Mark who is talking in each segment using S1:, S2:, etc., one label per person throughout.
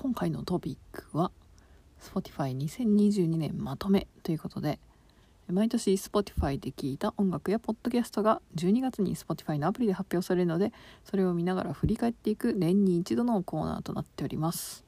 S1: 今回のトピックは Spotify2022 年まとめということで毎年 Spotify で聴いた音楽やポッドキャストが12月に Spotify のアプリで発表されるのでそれを見ながら振り返っていく年に一度のコーナーとなっております。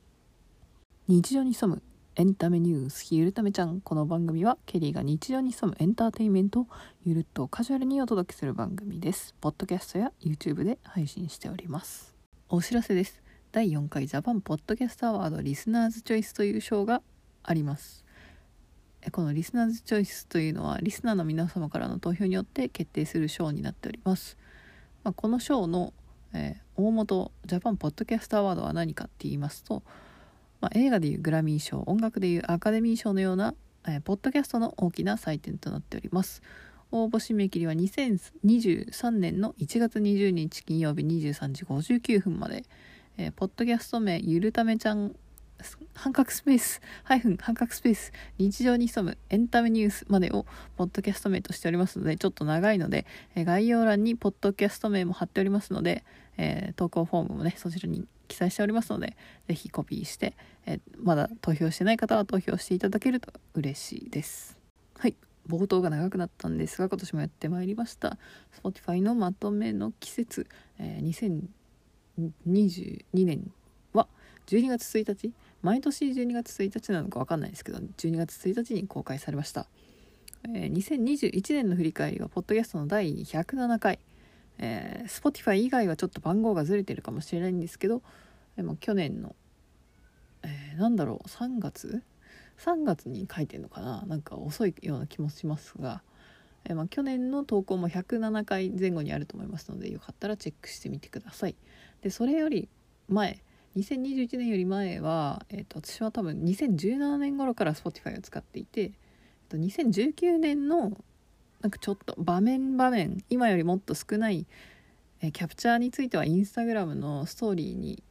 S1: 日常に潜むエンタメニュースゆるためちゃん。この番組はケリーが日常に潜むエンターテインメントをゆるっとカジュアルにお届けする番組です。ポッドキャストや YouTube で配信しております。お知らせです。第4回ジャパンポッドキャストアワードリスナーズチョイスという賞があります。このリスナーズチョイスというのはリスナーの皆様からの投票によって決定する賞になっております、この賞の、大元ジャパンポッドキャストアワードは何かって言いますと、映画でいうグラミー賞音楽でいうアカデミー賞のような、ポッドキャストの大きな祭典となっております。応募締め切りは2023年の1月20日金曜日23時59分まで、えー、ポッドキャスト名ゆるためちゃん半角スペース、ハイフン、半角スペース、日常に潜むエンタメニュースまでを、ポッドキャスト名としておりますので、ちょっと長いので、え概要欄にポッドキャスト名も貼っておりますので、えー、投稿フォームもね、そちらに記載しておりますので、ぜひコピーして、え、まだ投票してない方は投票していただけると嬉しいです。はい。冒頭が長くなったんですが、今年もやってまいりました。Spotify のまとめの季節、えー、2022年は12月1日毎年12月1日なのか分かんないですけど12月1日に公開されました、えー、2021年の振り返りはポッドキャストの第107回、えー、Spotify 以外はちょっと番号がずれてるかもしれないんですけど、えー、去年の、えー、なんだろう3月3月に書いてるのかな？なんか遅いような気もしますが、えー、まあ、去年の投稿も107回前後にあると思いますのでよかったらチェックしてみてください。でそれより前2021年より前は、えーと、私は多分2017年頃から Spotify を使っていて、えーと、2019年のなんかちょっと場面場面今よりもっと少ない、えー、キャプチャーについては Instagram のストーリーに、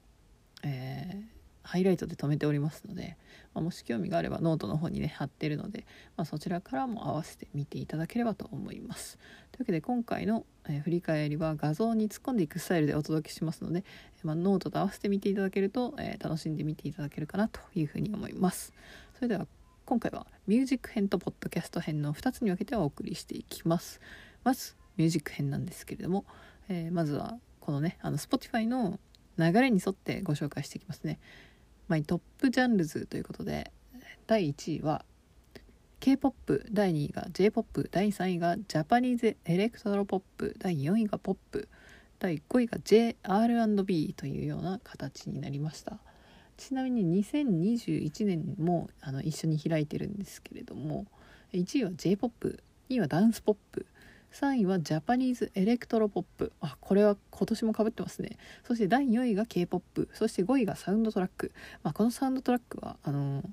S1: えー、ハイライトで止めておりますので、まあ、もし興味があればノートの方にね貼ってるので、まあ、そちらからも合わせて見ていただければと思います。というわけで今回の、え、振り返りは画像に突っ込んでいくスタイルでお届けしますので、まあ、ノートと合わせて見ていただけると、え、楽しんで見ていただけるかなというふうに思います。それでは今回はミュージック編とポッドキャスト編の2つに分けてお送りしていきます。まずミュージック編なんですけれども、えまずはこのねあの Spotify の流れに沿ってご紹介していきますね。まあ、 Top Genres ということで第1位は K-POP 第2位が J-POP 第3位がジャパニーズエレクトロポップ第4位がポップ第5位が JR&B というような形になりました。ちなみに2021年もあの一緒に開いてるんですけれども1位は J-POP2 位はダンスポップ3位はジャパニーズエレクトロポップあこれは今年もかぶってますね。そして第4位が K-POP そして5位がサウンドトラック、まあ、このサウンドトラックはあの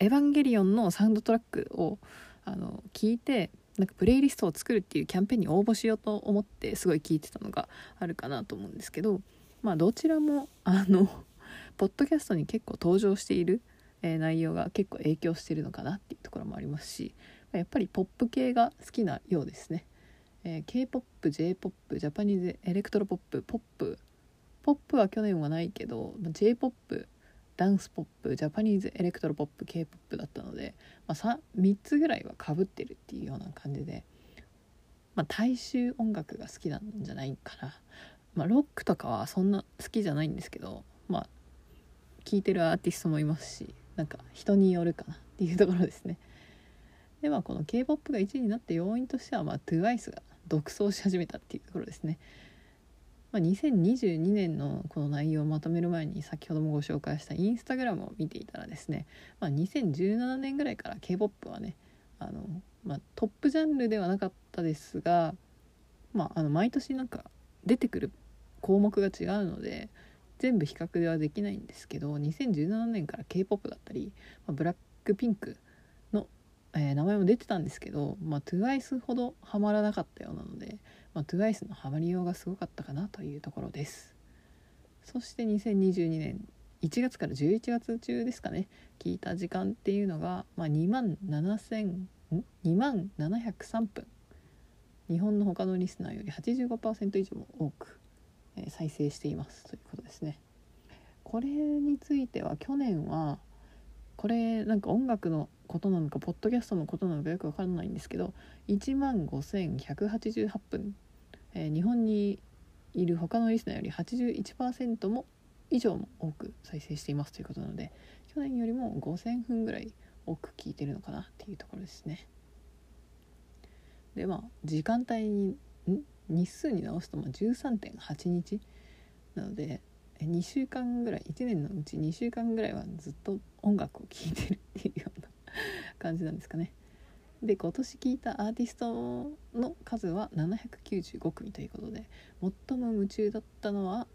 S1: エヴァンゲリオンのサウンドトラックをあの聞いてなんかプレイリストを作るっていうキャンペーンに応募しようと思ってすごい聞いてたのがあるかなと思うんですけどまあどちらもあの ポッドキャストに結構登場している、えー、内容が結構影響してるのかなっていうところもありますしやっぱりポップ系が好きなようですね。えー、K-POP、J-POP、ジャパニーズエレクトロポップ、ポップ、ポップは去年はないけど、J-POP、ダンスポップ、ジャパニーズエレクトロポップ、K-POP だったので、まあ、3, 3つぐらいはかぶってるっていうような感じで、まあ、大衆音楽が好きなんじゃないかな。まあ、ロックとかはそんな好きじゃないんですけど、まあ、聴いてるアーティストもいますし、なんか人によるかなっていうところですね。ではこの K-POP が1位になった要因としては、ま、TWICE が独走し始めたっていうところですね。まあ、2022年のこの内容をまとめる前に先ほどもご紹介したインスタグラムを見ていたらですね、まあ、2017年ぐらいから K-POP はねあの、まあ、トップジャンルではなかったですが、まあ、あの毎年なんか出てくる項目が違うので全部比較ではできないんですけど2017年から K-POP だったり、まあ、ブラックピンクえー、名前も出てたんですけど、まあ、TWICE ほどハマらなかったようなので、まあ、TWICE のハマりようがすごかったかなというところです。そして2022年1月から11月中ですかね聞いた時間っていうのが、まあ、2万7000 2万703分日本の他のリスナーより85%以上も多く、えー、再生していますということですね。これについては去年はこれなんか音楽のことなのかポッドキャストのことなのかよく分からないんですけど1万5188分、えー、日本にいる他のリスナーより81%も以上も多く再生していますということなので去年よりも5000分ぐらい多く聞いてるのかなっていうところですね。でまあ時間帯に日数に直すとまあ13.8日なので2週間ぐらい1年のうち2週間ぐらいはずっと音楽を聴いてるっていうよう 感じなんですかね。で今年聴いたアーティストの数は795組ということで最も夢中だったのは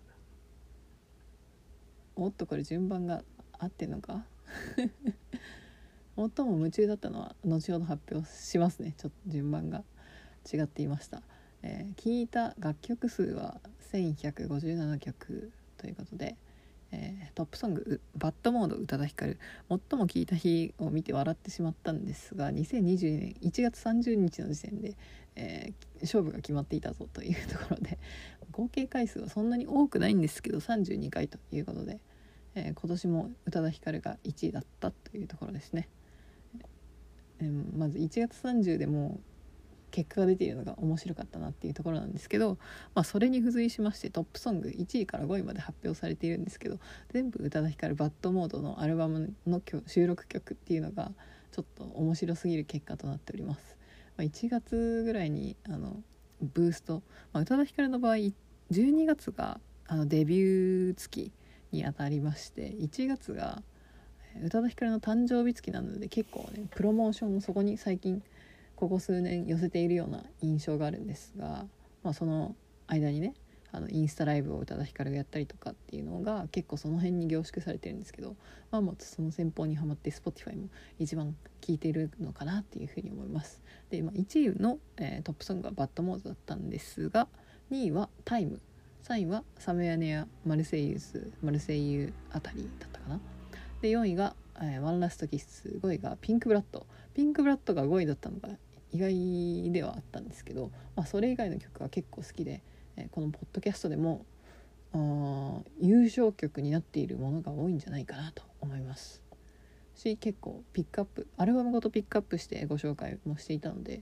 S1: おっとこれ順番が合ってんのか？最も夢中だったのは後ほど発表しますね。ちょっと順番が違っていました、えー、聞いた楽曲数は1157曲ということで、えー、トップソング「バッドモード宇多田ヒカル」最も聴いた日を見て笑ってしまったんですが2022年1月30日の時点で、えー、勝負が決まっていたぞというところで合計回数はそんなに多くないんですけど32回ということで、えー、今年も宇多田ヒカルが1位だったというところですね。えー、まず1月30でも結果が出ているのが面白かったなっていうところなんですけど、まあ、それに付随しましてトップソング1位から5位まで発表されているんですけど全部宇多田ヒカルバッドモードのアルバムの収録曲っていうのがちょっと面白すぎる結果となっております。まあ、1月ぐらいにあのブースト、まあ、宇多田ヒカルの場合12月があのデビュー月にあたりまして1月が宇多田ヒカルの誕生日月なので結構ねプロモーションもそこに最近ここ数年寄せているような印象があるんですが、まあ、その間にねあのインスタライブを宇多田ヒカルがやったりとかっていうのが結構その辺に凝縮されてるんですけどまあもうその戦法にはまって Spotify も一番聴いてるのかなっていうふうに思います。で、まあ、1位の、えー、トップソングはバッドモードだったんですが2位はタイム。3位はサムヤネやマルセイユスマルセイユあたりだったかな。で4位が、えー、ワンラストキス。5位がピンクブラッド。ピンクブラッドが5位だったのが意外ではあったんですけど、まあ、それ以外の曲は結構好きで、え、このポッドキャストでもあ優勝曲になっているものが多いんじゃないかなと思います。し結構ピックアップアルバムごとピックアップしてご紹介もしていたので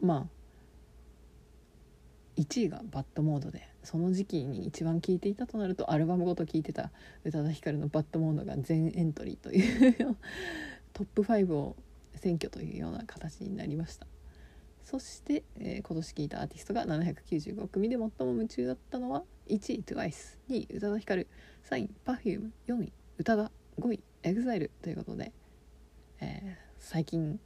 S1: まあ1位がバッドモードでその時期に一番聴いていたとなるとアルバムごと聴いてた宇多田ヒカルのバッドモードが全エントリーという トップ5を選挙というような形になりました。そして、えー、今年聴いたアーティストが795組で最も夢中だったのは1位 TWICE2 位宇多田ヒカル3位 Perfume4 位宇多田5位 EXILE ということで、えー、最近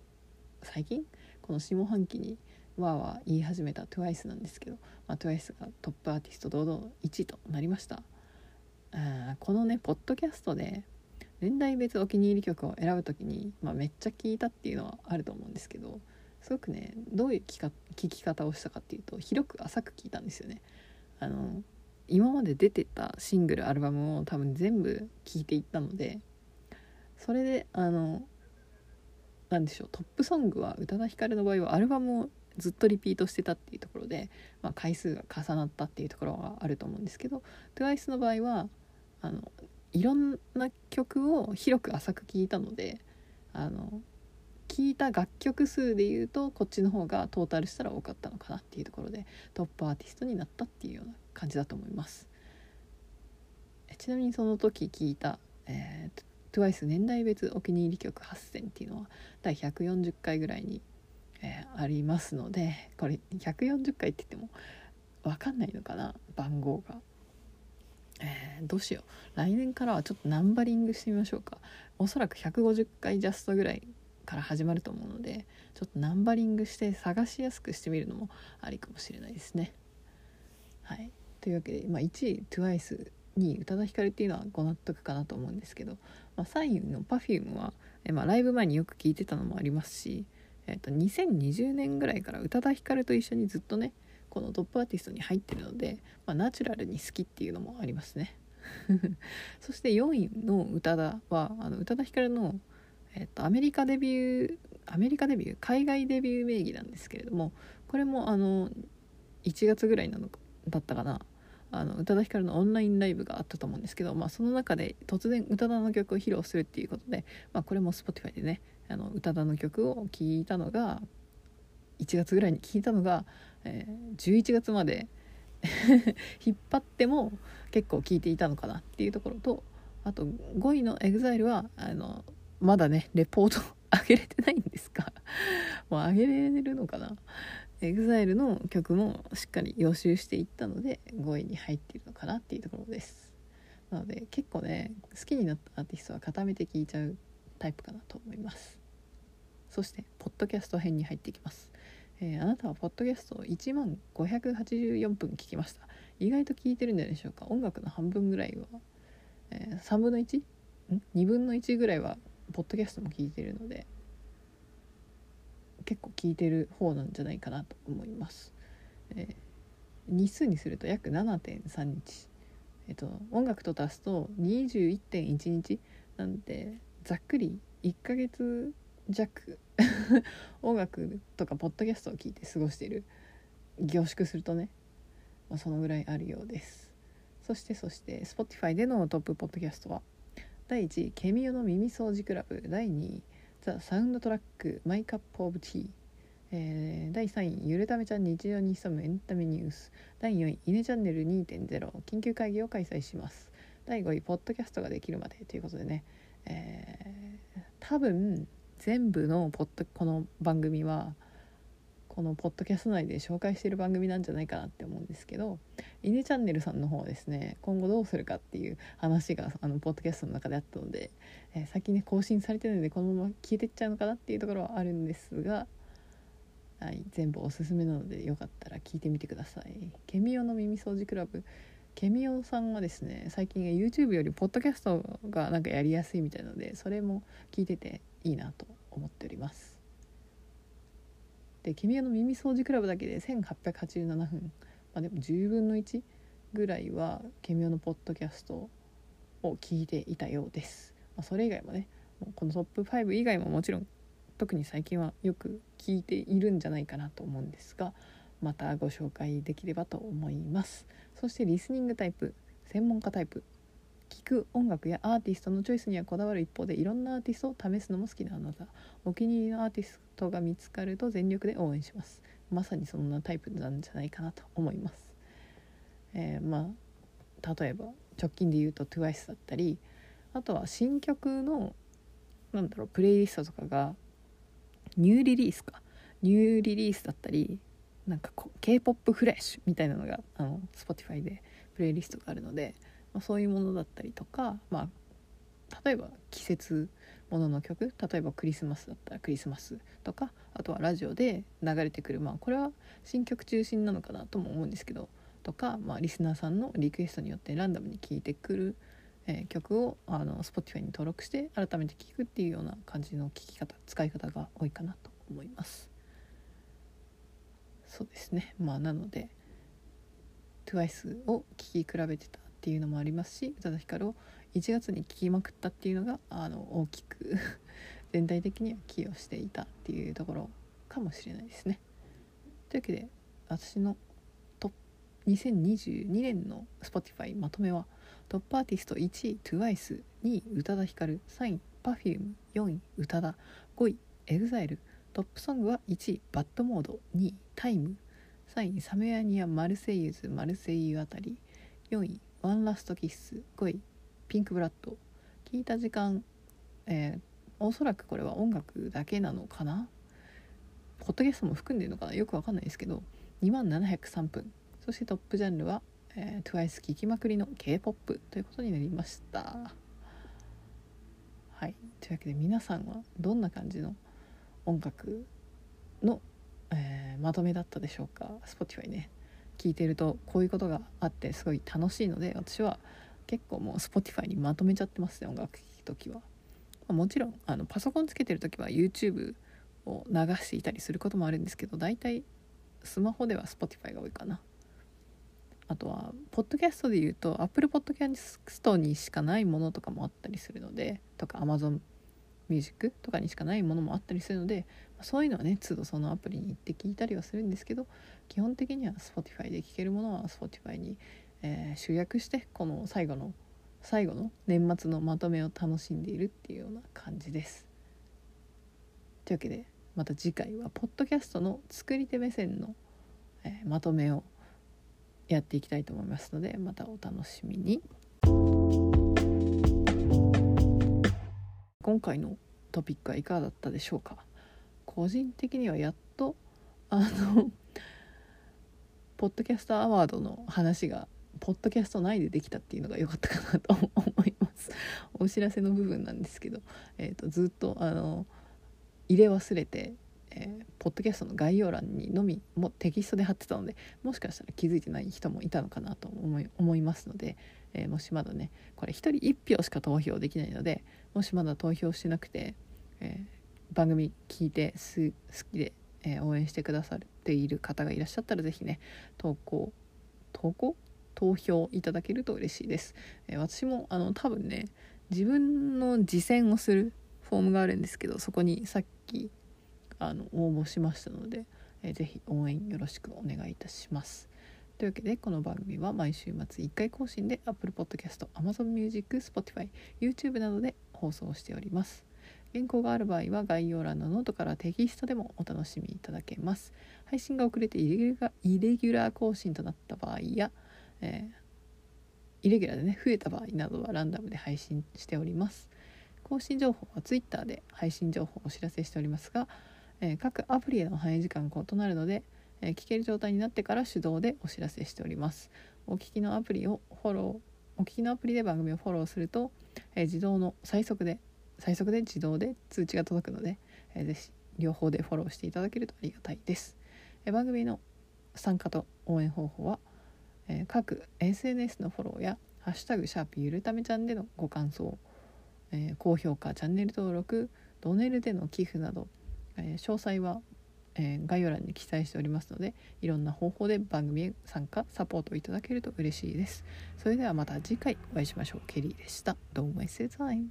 S1: 最近？この下半期にわーわー言い始めた TWICE なんですけど、まあ、TWICE がトップアーティスト堂々1位となりました。あこのねポッドキャストで年代別お気に入り曲を選ぶ時に、まあ、めっちゃ聴いたっていうのはあると思うんですけどすごくねどういう聴き方をしたかっていうと広く浅く聴いたんですよね。あの今まで出てたシングルアルバムを多分全部聴いていったのでそれであの何でしょうトップソングは宇多田ヒカルの場合はアルバムをずっとリピートしてたっていうところで、まあ、回数が重なったっていうところはあると思うんですけど TWICE の場合はあのいろんな曲を広く浅く聴いたのであの聴いた楽曲数でいうとこっちの方がトータルしたら多かったのかなっていうところでトップアーティストになったっていうような感じだと思います。ちなみにその時聴いた、えー、TWICE 年代別お気に入り曲8選っていうのは第140回ぐらいに、えー、ありますのでこれ140回って言っても分かんないのかな？番号が。えー、どうしよう。来年からはちょっとナンバリングしてみましょうか。おそらく150回ジャストぐらいから始まると思うのでちょっとナンバリングして探しやすくしてみるのもありかもしれないですね。はい。というわけで、まあ、1位 TWICE に宇多田ヒカルっていうのはご納得かなと思うんですけど、まあ、3位の Perfume は、えまあ、ライブ前によく聴いてたのもありますし、えー、と2020年ぐらいから宇多田ヒカルと一緒にずっとねこのトップアーティストに入ってるので、まあ、ナチュラルに好きっていうのもありますね。そして4位の宇多田はあの宇多田ヒカルの、えっと、アメリカデビューアメリカデビュー海外デビュー名義なんですけれどもこれもあの1月ぐらいなのだったかな。あの宇多田ヒカルのオンラインライブがあったと思うんですけど、まあ、その中で突然宇多田の曲を披露するっていうことで、まあ、これも Spotify でねあの宇多田の曲を聴いたのが1月ぐらいに聴いたのが、えー、11月まで 引っ張っても結構聴いていたのかなっていうところとあと5位の EXILE はあのまだねレポート上げれてないんですか？もう上げれるのかな？EXILE の曲もしっかり予習していったので5位に入っているのかなっていうところです。なので結構ね好きになったアーティストは固めて聴いちゃうタイプかなと思います。そしてポッドキャスト編に入っていきます。えー、あなたはポッドキャストを1万584分聞きました。意外と聞いてるんじゃないでしょうか。音楽の半分ぐらいは、えー、3分の 1? ん？2分の1ぐらいはポッドキャストも聞いてるので結構聞いてる方なんじゃないかなと思います、えー、日数にすると約7.3日。えっ、と音楽と足すと21.1日なんでざっくり1ヶ月弱音楽とかポッドキャストを聞いて過ごしている。凝縮するとね、まあ、そのぐらいあるようです。そしてそして Spotify でのトップポッドキャストは第1位ケミオの耳掃除クラブ。第2位ザ・サウンドトラック My Cup of Tea えー、第3位ゆるためちゃん日常に潜むエンタメニュース。第4位イネチャンネル2.0緊急会議を開催します。第5位ポッドキャストができるまでということでね、えー、多分全部のポッドこの番組はこのポッドキャスト内で紹介している番組なんじゃないかなって思うんですけど「イネチャンネル」さんの方ですね今後どうするかっていう話があのポッドキャストの中であったので、えー、先ね更新されてるのでこのまま消えてっちゃうのかなっていうところはあるんですが、はい、全部おすすめなのでよかったら聞いてみてください。ケミオの耳掃除クラブケミオさんはですね最近 YouTube よりポッドキャストがなんかやりやすいみたいなのでそれも聞いてていいなと思っております。で「君の耳掃除クラブ」だけで1887分、まあ、でも10分の1ぐらいはケミオのポッドキャストを聞いていたようです、まあ、それ以外もねこのトップ5以外ももちろん特に最近はよく聞いているんじゃないかなと思うんですがまたご紹介できればと思います。そしてリスニングタイプ専門家タイプ聴く音楽やアーティストのチョイスにはこだわる一方でいろんなアーティストを試すのも好きなあなた。お気に入りのアーティストが見つかると全力で応援します。まさにそんなタイプなんじゃないかなと思います、えー、まあ例えば直近で言うと TWICE だったりあとは新曲のなんだろうプレイリストとかがニューリリースか。ニューリリースだったりなんかこう k p o p フレッシュみたいなのがあの Spotify でプレイリストがあるのでまあ、そういうものだったりとか、まあ、例えば季節ものの曲例えばクリスマスだったらクリスマスとかあとはラジオで流れてくるまあこれは新曲中心なのかなとも思うんですけどとか、まあ、リスナーさんのリクエストによってランダムに聴いてくる、えー、曲をあの Spotify に登録して改めて聴くっていうような感じの聴き方使い方が多いかなと思います。そうですね。まあなので TWICE を聴き比べてたっていうのもありますし宇多田ヒカルを1月に聴きまくったっていうのがあの大きく 全体的には寄与していたっていうところかもしれないですね。というわけで私のト2022年の Spotify まとめはトップアーティスト1位 TWICE2 位宇多田ヒカル3位 Perfume4 位宇多田5位 EXILE トップソングは1位バッドモード2位タイム3位サメアニアマルセイユズマルセイユあたり4位ワンラストキッス。5位ピンクブラッド。聞いた時間、えー、おそらくこれは音楽だけなのかな？ポッドキャストも含んでるのかな？よくわかんないですけど。2万703分。そしてトップジャンルは、え、TWICE 聴きまくりの K-POP ということになりました。はい。というわけで皆さんはどんな感じの音楽の、えー、まとめだったでしょうか？Spotify ね。聞いてるとこういうことがあってすごい楽しいので私は結構もう Spotify にまとめちゃってますね音楽聴く時は、まあ、もちろんあのパソコンつけてる時は YouTube を流していたりすることもあるんですけど大体スマホでは Spotify が多いかな。あとはポッドキャストで言うと Apple Podcast にしかないものとかもあったりするのでとか Amazon ミュージックとかにしかないものもあったりするのでそういうのはね都度そのアプリに行って聞いたりはするんですけど基本的には Spotify で聴けるものは Spotify に、えー集約してこの最後の最後の年末のまとめを楽しんでいるっていうような感じです。というわけでまた次回はポッドキャストの作り手目線の、えーまとめをやっていきたいと思いますのでまたお楽しみに。今回のトピックはいかがだったでしょうか？個人的にはやっとあの ポッドキャストアワードの話がポッドキャスト内でできたっていうのが良かったかなと思います。お知らせの部分なんですけど、えー、とずっとあの入れ忘れて、えーポッドキャストの概要欄にのみもテキストで貼ってたのでもしかしたら気づいてない人もいたのかなと思い思いますので、えーもしまだねこれ1人1票しか投票できないのでもしまだ投票してなくて、えー番組聞いてす好きで、えー応援してくださっている方がいらっしゃったら是非ね投稿投稿？投票いただけると嬉しいです、えー私もあの多分ね自分の実践をするフォームがあるんですけどそこにさっきあの応募しましたので、えーぜ応援よろしくお願いいたします。というわけでこの番組は毎週末1回更新で Apple Podcast、Amazon Music、Spotify、YouTube などで放送しております。原稿がある場合は概要欄のノートからテキストでもお楽しみいただけます。配信が遅れてイレギュラーイレギュラー更新となった場合や、えーイレギュラーでね増えた場合などはランダムで配信しております。更新情報は Twitter で配信情報をお知らせしておりますが、えー各アプリへの反映時間が異なるので、えー聞ける状態になってから手動でお知らせしております。お聞きのアプリをフォローお聞きのアプリで番組をフォローすると、えー自動の最速で最速で自動で通知が届くので、えーぜひ両方でフォローしていただけるとありがたいです、えー番組の参加と応援方法は、えー各 SNS のフォローや「ハッシュタグシャープゆるためちゃん」でのご感想、えー高評価チャンネル登録ドネルでの寄付など、えー詳細は、えー概要欄に記載しておりますのでいろんな方法で番組へ参加サポートいただけると嬉しいです。それではまた次回お会いしましょう。ケリーでした。Don't waste your time